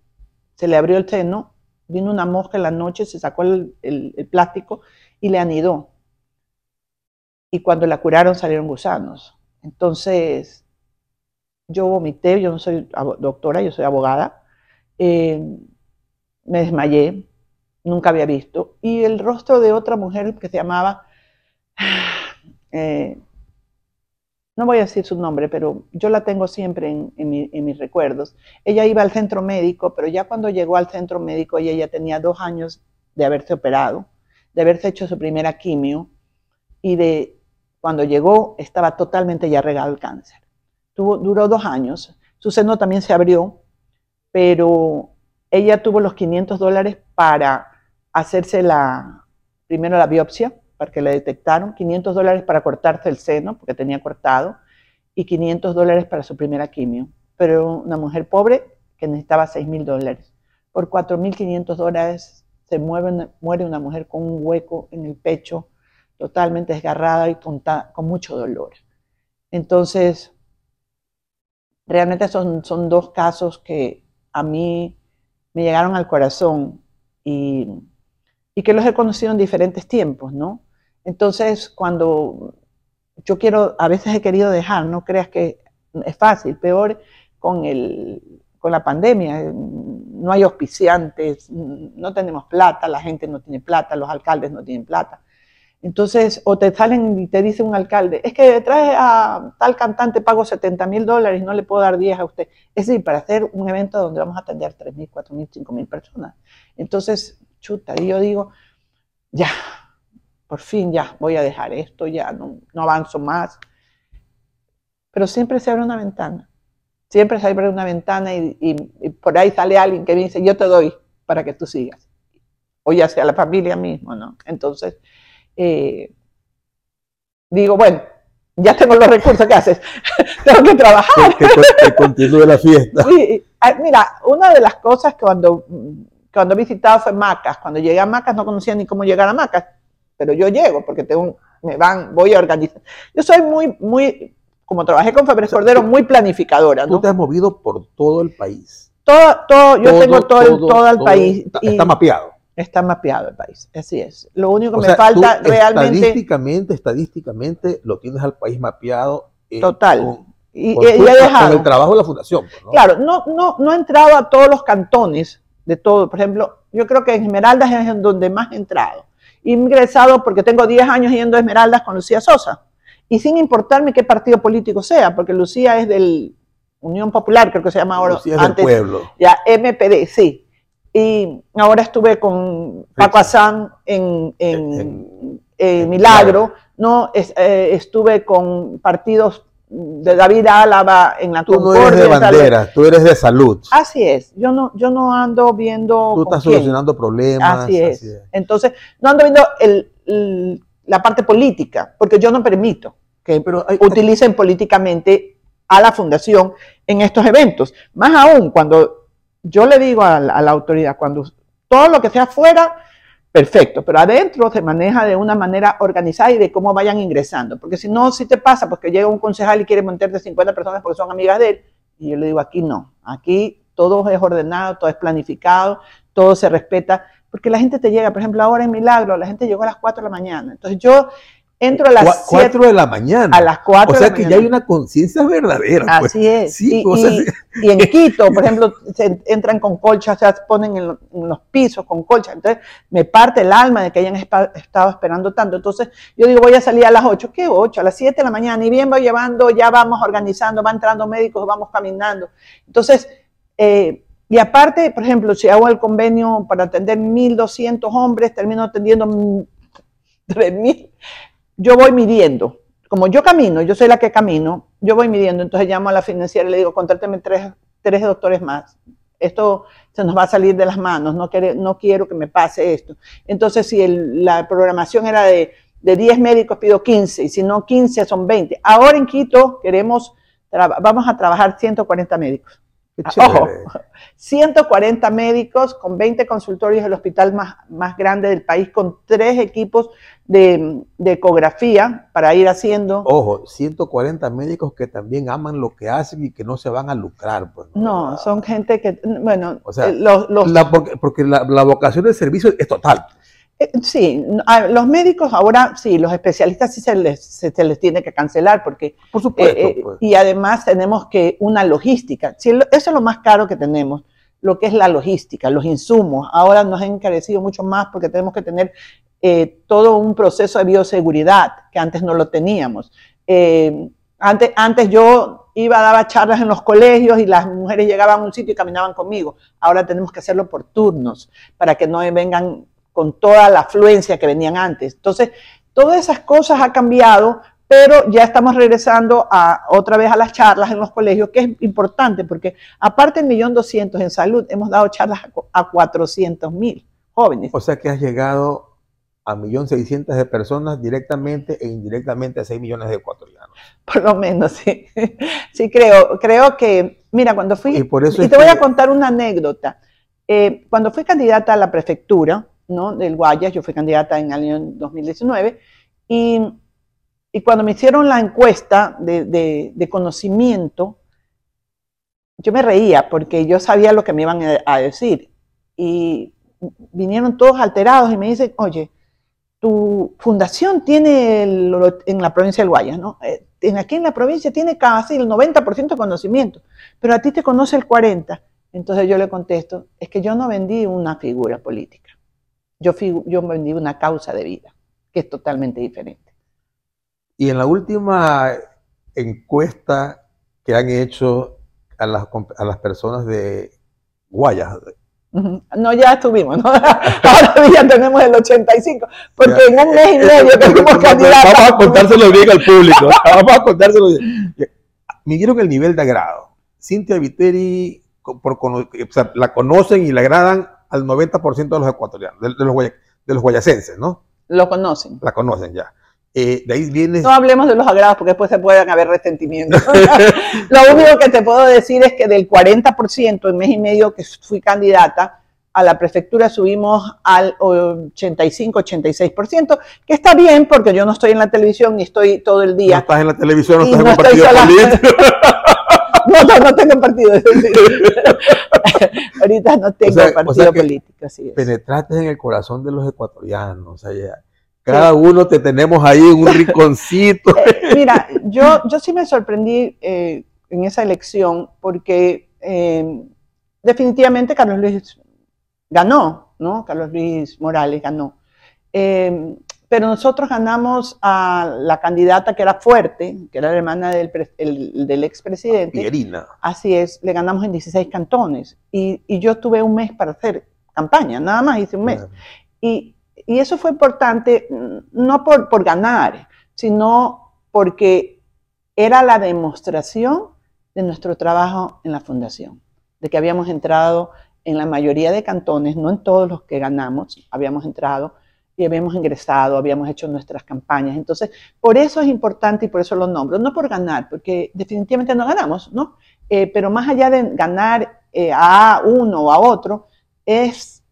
se le abrió el seno, vino una mosca en la noche, se sacó el, plástico y le anidó. Y cuando la curaron salieron gusanos. Entonces, yo vomité, yo no soy doctora, yo soy abogada. Eh, me desmayé, nunca había visto. Y el rostro de otra mujer que se llamaba eh, no voy a decir su nombre, pero yo la tengo siempre en, mis recuerdos. Ella iba al centro médico, pero ya cuando llegó al centro médico, ella ya tenía dos años de haberse operado, de haberse hecho su primera quimio, y de cuando llegó estaba totalmente ya regado el cáncer. Tuvo, duró dos años, su seno también se abrió, pero ella tuvo los 500 dólares para hacerse la, primero la biopsia, para que le detectaron, 500 dólares para cortarse el seno, porque tenía cortado, y 500 dólares para su primera quimio. Pero una mujer pobre que necesitaba 6 mil dólares. Por 4.500 dólares se mueve, muere una mujer con un hueco en el pecho, totalmente desgarrada y con, con mucho dolor. Entonces, realmente son, son dos casos que a mí me llegaron al corazón y, que los he conocido en diferentes tiempos, ¿no? Entonces, cuando yo quiero, a veces he querido dejar, no creas que es fácil, peor con, el, con la pandemia, no hay auspiciantes, no tenemos plata, la gente no tiene plata, los alcaldes no tienen plata. Entonces, o te salen y te dice un alcalde, es que trae a tal cantante, pago 70 mil dólares y no le puedo dar 10 a usted. Es decir, para hacer un evento donde vamos a atender 3 mil, 4 mil, 5 mil personas. Entonces, chuta, y yo digo, ya, por fin ya voy a dejar esto, ya no, avanzo más. Pero siempre se abre una ventana, siempre se abre una ventana y, por ahí sale alguien que dice, yo te doy para que tú sigas. O ya sea la familia mismo, ¿no? Entonces, eh, digo, bueno, ya tengo los recursos que haces, tengo que trabajar. Que, continúe la fiesta. Mira, una de las cosas que cuando, cuando he visitado fue Macas, cuando llegué a Macas no conocía ni cómo llegar a Macas pero yo llego porque tengo, me van, voy a organizar. Yo soy muy, muy, como trabajé con Fabres Cordero, muy planificadora. Tú te has movido por todo el país. Todo, todo, yo tengo todo, todo, el país. Está, mapeado. Está mapeado el país, así es. Lo único que me falta realmente... Estadísticamente, estadísticamente lo tienes al país mapeado. Eh, Total. y, he dejado. Con el trabajo de la fundación. Pues, ¿no? Claro, no, no, no he entrado a todos los cantones de todo. Por ejemplo, yo creo que en Esmeraldas es en donde más he entrado. He ingresado porque tengo 10 años yendo a Esmeraldas con Lucía Sosa. Y sin importarme qué partido político sea, porque Lucía es del Unión Popular, creo que se llama ahora. Lucía es del pueblo. Ya, MPD, sí. Y ahora estuve con Paco Azán en, en, En- en Milagro, ¿no? Es- eh, estuve con partidos de David Álava en la Tú no eres de Concordia, tal- bandera, tú eres de salud. Así es, yo no, yo no ando viendo. Tú estás quién. solucionando problemas. Así es. Entonces, no ando viendo el- el- la parte política, porque yo no permito que Pero hay- utilicen políticamente a la fundación en estos eventos. Más aún, cuando yo le digo a la, autoridad, cuando todo lo que sea afuera, perfecto, pero adentro se maneja de una manera organizada y de cómo vayan ingresando, porque si no, si te pasa, porque llega un concejal y quiere montar 50 personas porque son amigas de él, y yo le digo, aquí no, aquí todo es ordenado, todo es planificado, todo se respeta, porque la gente te llega, por ejemplo, ahora en Milagro, la gente llegó a las 4 de la mañana, entonces yo entro a las 7, cuatro de la mañana. a las 4 o de sea la que ya mañana. hay una conciencia verdadera. pues. Así es. Sí, y, o sea, y- sí. y en Quito, por ejemplo, se entran con colchas, se ponen en, lo- en los pisos con colchas. Entonces, me parte el alma de que hayan estado esperando tanto. Entonces, yo digo, voy a salir a las 8. ¿Qué 8? A las 7 de la mañana. Y bien voy llevando, ya vamos organizando, va entrando médicos, vamos caminando. Entonces, eh, y aparte, por ejemplo, si hago el convenio para atender 1.200 hombres, termino atendiendo mm, 3.000 yo voy midiendo. Como yo camino, yo soy la que camino, yo voy midiendo, entonces llamo a la financiera y le digo, contráteme tres, tres doctores más. Esto se nos va a salir de las manos, no, quiere- no quiero que me pase esto. Entonces, si la programación era de, de 10 médicos, pido 15, y si no 15, son 20. Ahora en Quito queremos, vamos a trabajar 140 médicos. Ah, ojo. 140 médicos con 20 consultorios, el hospital más, más grande del país, con tres equipos de, de ecografía para ir haciendo. Ojo, 140 médicos que también aman lo que hacen y que no se van a lucrar. Pues, No, son gente que, bueno, O sea, eh, los, los- La- porque porque la, la vocación del servicio es total. Eh, sí, a los médicos ahora sí, los especialistas sí se les, se, se les tiene que cancelar porque Por supuesto. Eh, eh, pues. y además tenemos que una logística. Sí, eso es lo más caro que tenemos, lo que es la logística, los insumos. Ahora nos han encarecido mucho más porque tenemos que tener eh, todo un proceso de bioseguridad que antes no lo teníamos. Eh, antes, antes yo iba, daba charlas en los colegios y las mujeres llegaban a un sitio y caminaban conmigo. Ahora tenemos que hacerlo por turnos para que no vengan con toda la afluencia que venían antes. Entonces, todas esas cosas ha cambiado, pero ya estamos regresando a, otra vez a las charlas en los colegios, que es importante porque aparte del millón doscientos en salud, hemos dado charlas a cu- a 400 mil jóvenes. O sea que has llegado a 1.600.000 de personas directamente e indirectamente a 6 millones de ecuatorianos. Por lo menos, sí. Sí, creo, creo que, mira, cuando fui, Y por eso y es te voy a contar una anécdota. Eh, cuando fui candidata a la prefectura, Del Guayas, yo fui candidata en el año 2019, y, y cuando me hicieron la encuesta de, conocimiento, yo me reía porque yo sabía lo que me iban a- decir. Y vinieron todos alterados y me dicen, oye, tu fundación tiene en la provincia del Guayas, ¿no? Eh, aquí en la provincia tiene casi el 90% de conocimiento, pero a ti te conoce el 40%. Entonces yo le contesto, es que yo no vendí una figura política, yo, figu- yo vendí una causa de vida, que es totalmente diferente. Y en la última encuesta que han hecho a las, a las personas de Guayas. No, ya estuvimos, ¿no? Ahora ya tenemos el 85, porque en un mes y medio que fuimos candidatos. Vamos a contárselo bien al público. Vamos a contárselo bien. Midieron el nivel de agrado. Cintia Viteri, por, cono- o sea, la conocen y le agradan al 90% de los ecuatorianos, de, de los, guaya- de los guayacenses, ¿no? Lo conocen. La conocen ya. Eh, de ahí viene. No hablemos de los agrados porque después se pueden haber resentimientos. Lo único que te puedo decir es que del 40% en mes y medio que fui candidata a la prefectura subimos al 85-86%, que está bien porque yo no estoy en la televisión ni estoy todo el no día. estás en la televisión, no Y estás en no un partido estoy sola. No, no, no tengo partido. Ahorita no tengo sea- o partido sea político, así es. Penetraste en el corazón de los ecuatorianos. O sea, ya, cada uno te tenemos ahí en un rinconcito. Eh, mira, yo, yo sí me sorprendí eh, en esa elección porque eh, definitivamente Carlos Luis ganó, ¿no? Carlos Luis Morales ganó. Eh, pero nosotros ganamos a la candidata que era fuerte, que era la hermana del, del expresidente. Pierina. Así es, le ganamos en 16 cantones. Y, y, yo tuve un mes para hacer campaña, nada más hice un mes. Y, y, eso fue importante, no por, por ganar, sino porque era la demostración de nuestro trabajo en la fundación, de que habíamos entrado en la mayoría de cantones, no en todos los que ganamos, habíamos entrado y habíamos ingresado, habíamos hecho nuestras campañas. Entonces, por eso es importante y por eso lo nombro, no por ganar, porque definitivamente no ganamos, ¿no? Eh, pero más allá de ganar eh, a uno o a otro, es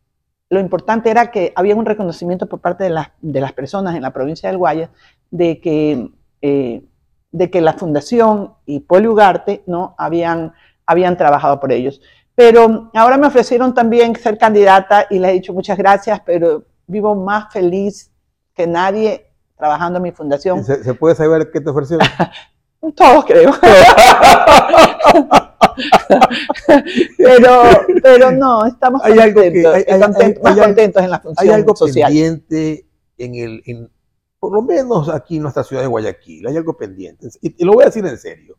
lo importante era que había un reconocimiento por parte de las, de las personas en la provincia del Guayas de que, eh, de que la fundación y Poli Ugarte ¿no? habían, habían trabajado por ellos. Pero ahora me ofrecieron también ser candidata y les he dicho muchas gracias, pero vivo más feliz que nadie trabajando en mi fundación. ¿Se, puede saber qué te ofrecieron? Todos creo. pero, pero no, estamos hay contentos, algo que, hay, contentos, más contentos en la función Hay algo social. pendiente en el, en, por lo menos aquí en nuestra ciudad de Guayaquil, hay algo pendiente. Y, y lo voy a decir en serio.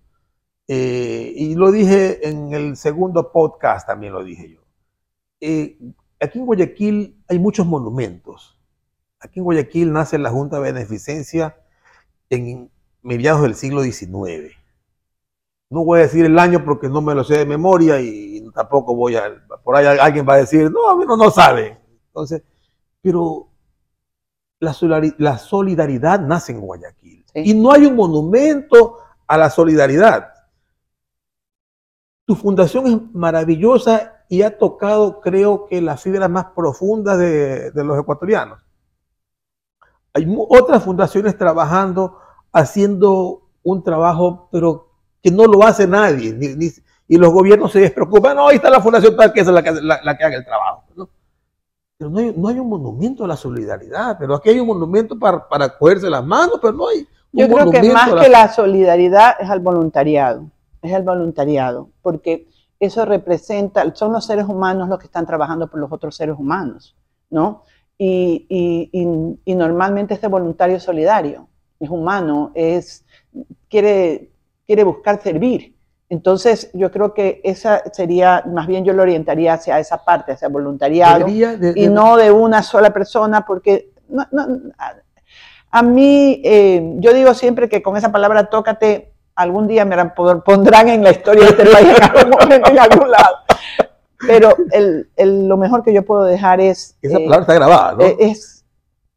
Eh, y lo dije en el segundo podcast, también lo dije yo. Eh, aquí en Guayaquil hay muchos monumentos. Aquí en Guayaquil nace la Junta de Beneficencia en mediados del siglo XIX. No voy a decir el año porque no me lo sé de memoria y tampoco voy a... Por ahí alguien va a decir, no, no, no sabe. Entonces, pero la solidaridad, nace en Guayaquil. Y no hay un monumento a la solidaridad. Tu fundación es maravillosa y ha tocado, creo que, las fibras más profundas de, los ecuatorianos. Hay otras fundaciones trabajando, haciendo un trabajo, pero que no lo hace nadie, y los gobiernos se despreocupan, no, ahí está la fundación tal que es la que, la, que haga el trabajo. ¿no? Pero no hay, no hay, un monumento a la solidaridad, pero aquí hay un monumento para, para cogerse las manos, pero no hay. Un Yo creo que más que la solidaridad es al voluntariado, es el voluntariado, porque eso representa, son los seres humanos los que están trabajando por los otros seres humanos, ¿no? Y, y, y, normalmente este voluntario solidario, es humano, es, quiere, quiere buscar servir. Entonces, yo creo que esa sería, más bien yo lo orientaría hacia esa parte, hacia voluntariado, y no de una sola persona, porque a, mí, eh, yo digo siempre que con esa palabra tócate, algún día me pondrán en la historia de este país en algún momento, en algún lado. Pero el, el, lo mejor que yo puedo dejar es... Esa eh, palabra está grabada, ¿no? Eh, es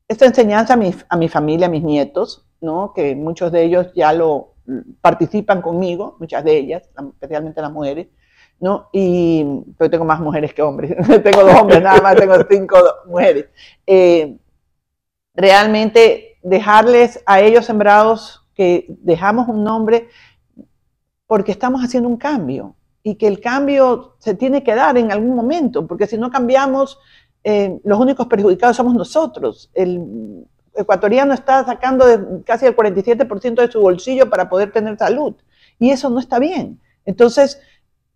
esta enseñanza a mi, a mi familia, a mis nietos, ¿no? Que muchos de ellos ya lo participan conmigo, muchas de ellas, especialmente las mujeres, ¿no? Y yo tengo más mujeres que hombres, tengo dos hombres nada más, tengo cinco mujeres. Eh, realmente dejarles a ellos sembrados que dejamos un nombre porque estamos haciendo un cambio y que el cambio se tiene que dar en algún momento, porque si no cambiamos, eh, los únicos perjudicados somos nosotros. El ecuatoriano está sacando casi el 47% de su bolsillo para poder tener salud y eso no está bien. Entonces,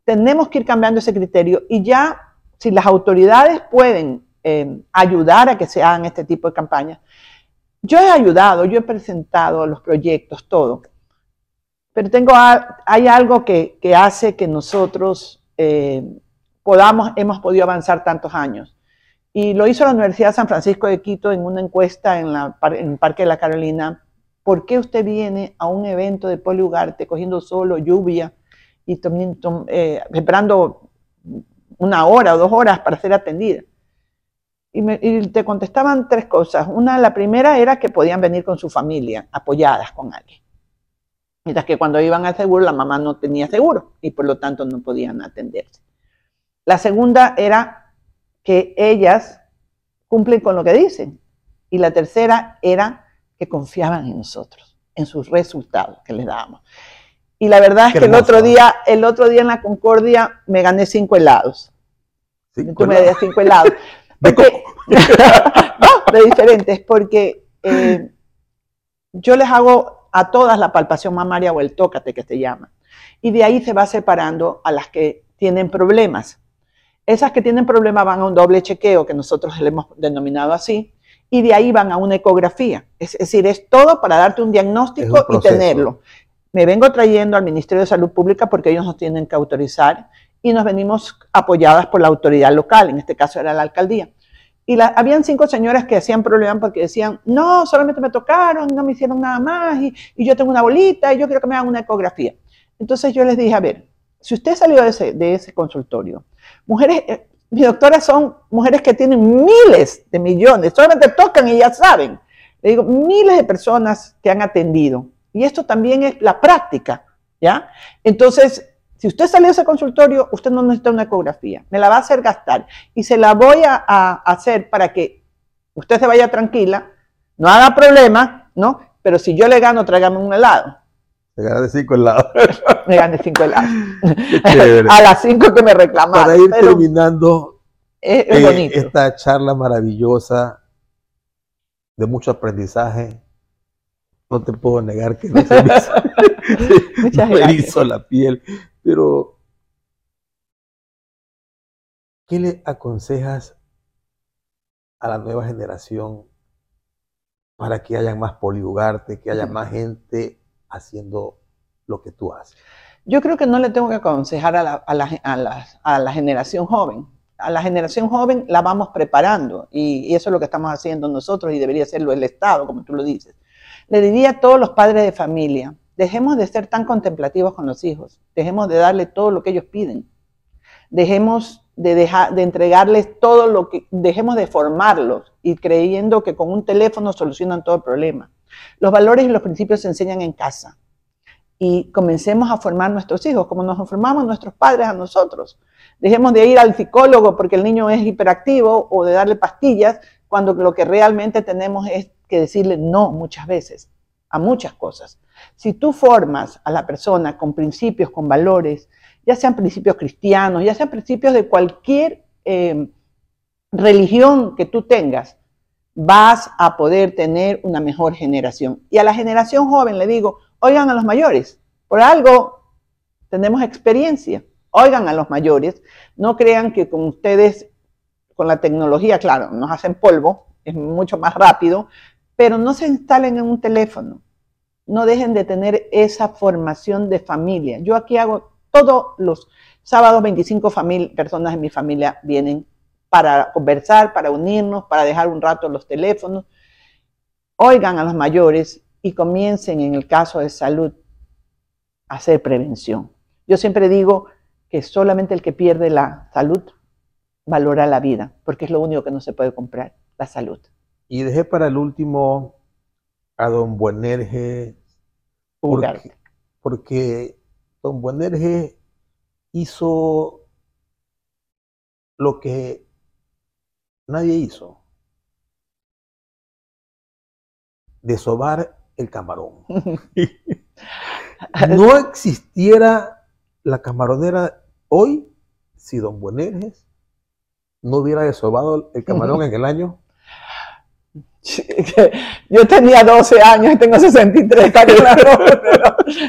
tenemos que ir cambiando ese criterio y ya, si las autoridades pueden eh, ayudar a que se hagan este tipo de campañas, yo he ayudado, yo he presentado los proyectos, todo, pero tengo, hay algo que, hace que nosotros eh, podamos, hemos podido avanzar tantos años. Y lo hizo la Universidad de San Francisco de Quito en una encuesta en, el Parque de la Carolina. ¿Por qué usted viene a un evento de poliugarte cogiendo solo lluvia y eh, esperando una hora o dos horas para ser atendida? Y, te contestaban tres cosas. Una, la primera era que podían venir con su familia, apoyadas con alguien. Mientras que cuando iban al seguro, la mamá no tenía seguro y por lo tanto no podían atenderse. La segunda era que ellas cumplen con lo que dicen. Y la tercera era que confiaban en nosotros, en sus resultados que les dábamos. Y la verdad es que el otro día, el otro día en la Concordia me gané cinco helados. Cinco me cinco helados. no, de diferentes, porque eh, yo les hago a todas la palpación mamaria o el tócate que se llama. Y de ahí se va separando a las que tienen problemas. Esas que tienen problemas van a un doble chequeo, que nosotros le hemos denominado así, y de ahí van a una ecografía. Es decir, es todo para darte un diagnóstico y tenerlo. Me vengo trayendo al Ministerio de Salud Pública porque ellos nos tienen que autorizar y nos venimos apoyadas por la autoridad local, en este caso era la alcaldía. Y la, habían cinco señoras que hacían problemas porque decían, no, solamente me tocaron, no me hicieron nada más, y, yo tengo una bolita y yo quiero que me hagan una ecografía. Entonces yo les dije, a ver, si usted salió de ese, de ese consultorio, mujeres, eh, mis son mujeres que tienen miles de millones, solamente tocan y ya saben. Le digo, miles de personas que han atendido. Y esto también es la práctica, ¿ya? Entonces, si usted salió de ese consultorio, usted no necesita una ecografía. Me la va a hacer gastar. Y se la voy a, a hacer para que usted se vaya tranquila, no haga problema, ¿no? Pero si yo le gano, tráigame un helado. Me gané cinco helados. me gané cinco helados. a las cinco que me reclamaron. Para ir terminando es, eh, esta charla maravillosa de mucho aprendizaje, no te puedo negar que no se me hizo, me hizo la piel, pero ¿qué le aconsejas a la nueva generación para que haya más poliugarte, que haya más gente haciendo lo que tú haces? Yo creo que no le tengo que aconsejar a la, a la, a la, a la generación joven. A la generación joven la vamos preparando y, y, eso es lo que estamos haciendo nosotros y debería hacerlo el Estado, como tú lo dices. Le diría a todos los padres de familia, dejemos de ser tan contemplativos con los hijos, dejemos de darle todo lo que ellos piden, dejemos de, dejar, de entregarles todo lo que, dejemos de formarlos y creyendo que con un teléfono solucionan todo el problema. Los valores y los principios se enseñan en casa. Y comencemos a formar nuestros hijos, como nos formamos nuestros padres a nosotros. Dejemos de ir al psicólogo porque el niño es hiperactivo o de darle pastillas, cuando lo que realmente tenemos es que decirle no muchas veces a muchas cosas. Si tú formas a la persona con principios, con valores, ya sean principios cristianos, ya sean principios de cualquier eh, religión que tú tengas, vas a poder tener una mejor generación. Y a la generación joven le digo, oigan a los mayores, por algo tenemos experiencia, oigan a los mayores, no crean que con ustedes, con la tecnología, claro, nos hacen polvo, es mucho más rápido, pero no se instalen en un teléfono, no dejen de tener esa formación de familia. Yo aquí hago todos los sábados 25 personas en mi familia vienen para conversar, para unirnos, para dejar un rato los teléfonos. Oigan a los mayores y comiencen en el caso de salud a hacer prevención. Yo siempre digo que solamente el que pierde la salud valora la vida, porque es lo único que no se puede comprar, la salud. Y dejé para el último a don Buenerge, porque, porque don Buenerge hizo lo que nadie hizo. Desovar el camarón. no existiera la camaronera hoy si don Buenerges no hubiera desobado el camarón en el año. Yo tenía 12 años y tengo 63.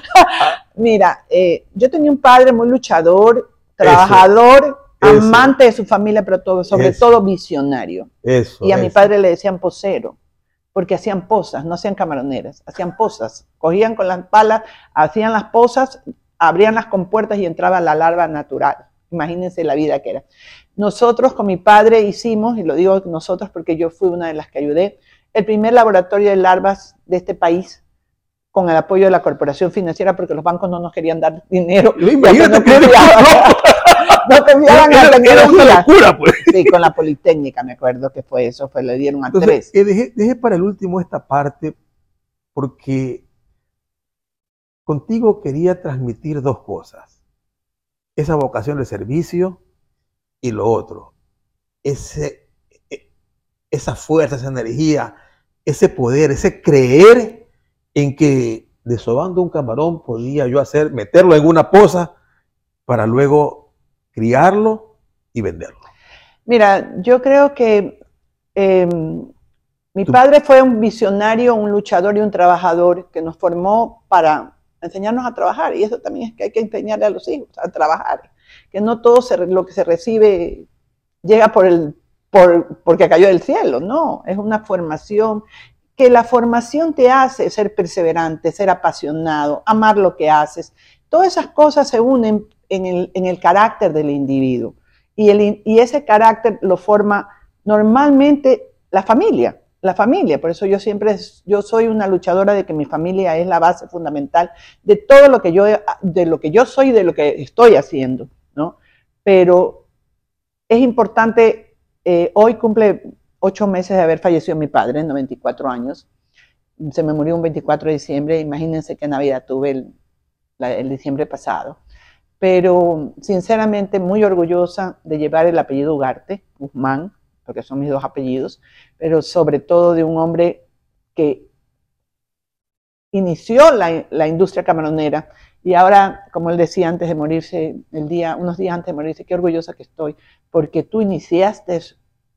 Mira, eh, yo tenía un padre muy luchador, trabajador, amante de su familia, pero todo, sobre todo visionario. y a mi padre le decían posero, porque hacían posas, no hacían camaroneras, hacían posas. Cogían con las palas, hacían las posas, abrían las compuertas y entraba la larva natural. Imagínense la vida que era. Nosotros con mi padre hicimos, y lo digo nosotros porque yo fui una de las que ayudé, el primer laboratorio de larvas de este país con el apoyo de la corporación financiera porque los bancos no nos querían dar dinero. Imagínate no tenían la una locura, pues. Sí, con la Politécnica, me acuerdo que fue eso, fue, le dieron a tres. Eh, dejé, para el último esta parte porque contigo quería transmitir dos cosas. Esa vocación de servicio y lo otro. Ese, e, esa fuerza, esa energía, ese poder, ese creer en que desobando un camarón podía yo hacer, meterlo en una poza para luego criarlo y venderlo? Mira, yo creo que em, mi padre fue un visionario, un luchador y un trabajador que nos formó para enseñarnos a trabajar. Y eso también es que hay que enseñarle a los hijos a trabajar. Que no todo lo que se recibe llega por el, por, porque cayó del cielo, no, es una formación que la formación te hace ser perseverante, ser apasionado, amar lo que haces. Todas esas cosas se unen en el, en el carácter del individuo y, el, y ese carácter lo forma normalmente la familia la familia. Por eso yo siempre, yo soy una luchadora de que mi familia es la base fundamental de todo lo que yo, de lo que yo soy de lo que estoy haciendo. Pero es importante, eh, hoy cumple ocho meses de haber fallecido mi padre, en 94 años. Se me murió un 24 de diciembre, imagínense qué Navidad tuve el, el diciembre pasado. Pero sinceramente muy orgullosa de llevar el apellido Ugarte, Guzmán, porque son mis dos apellidos, pero sobre todo de un hombre que inició la, industria camaronera y ahora, como él decía antes de morirse, el día, unos días antes de morirse, qué orgullosa que estoy, porque tú iniciaste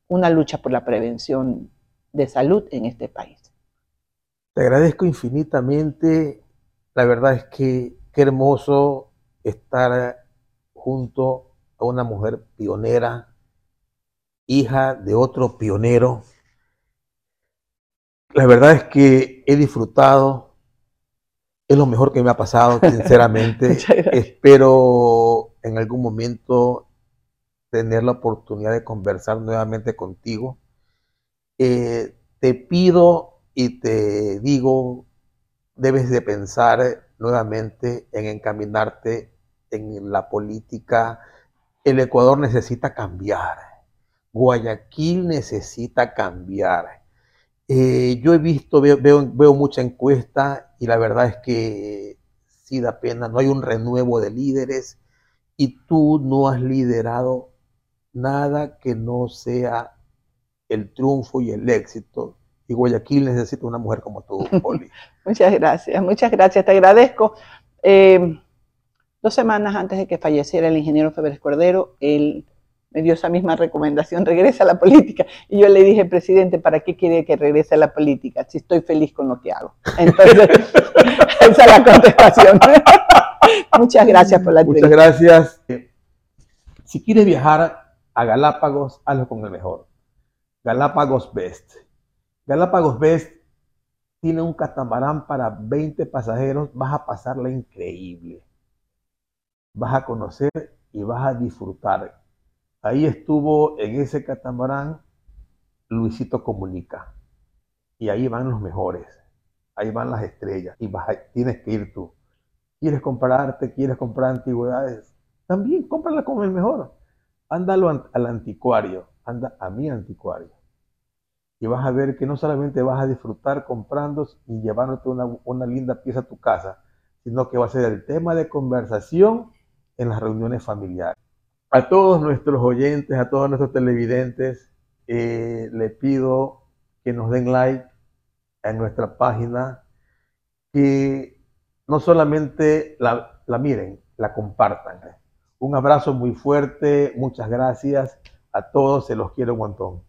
una lucha por la prevención de salud en este país. Te agradezco infinitamente. La verdad es que qué hermoso estar junto a una mujer pionera hija de otro pionero. La verdad es que he disfrutado, es lo mejor que me ha pasado, sinceramente. Espero en algún momento tener la oportunidad de conversar nuevamente contigo. Eh, te pido y te digo, debes de pensar nuevamente en encaminarte en la política. El Ecuador necesita cambiar Guayaquil necesita cambiar. Eh, yo he visto, veo, veo, mucha encuesta y la verdad es que sí da pena, no hay un renuevo de líderes y tú no has liderado nada que no sea el triunfo y el éxito. Y Guayaquil necesita una mujer como tú, Poli. muchas gracias, muchas gracias, te agradezco. Eh, dos semanas antes de que falleciera el ingeniero Febres Cordero, él me dio esa misma recomendación, regresa a la política. Y yo le dije, presidente, ¿para qué quiere que regrese a la política si estoy feliz con lo que hago? Entonces, esa es la contestación. Muchas gracias por la entrevista. Muchas gracias. Si quieres viajar a Galápagos, hazlo con el mejor. Galápagos Best. Galápagos Best tiene un catamarán para 20 pasajeros. Vas a pasarla increíble. Vas a conocer y vas a disfrutar Ahí estuvo en ese catamarán Luisito Comunica. Y ahí van los mejores. Ahí van las estrellas. Y tienes que ir tú. ¿Quieres comprarte? ¿Quieres comprar antigüedades? También cómprala con el mejor. Ándalo al anticuario. Anda a mi anticuario. Y vas a ver que no solamente vas a disfrutar comprando y llevándote una, una linda pieza a tu casa, sino que va a ser el tema de conversación en las reuniones familiares. A todos nuestros oyentes, a todos nuestros televidentes, eh, le pido que nos den like en nuestra página, que no solamente la, la miren, la compartan. Un abrazo muy fuerte, muchas gracias a todos, se los quiero un montón.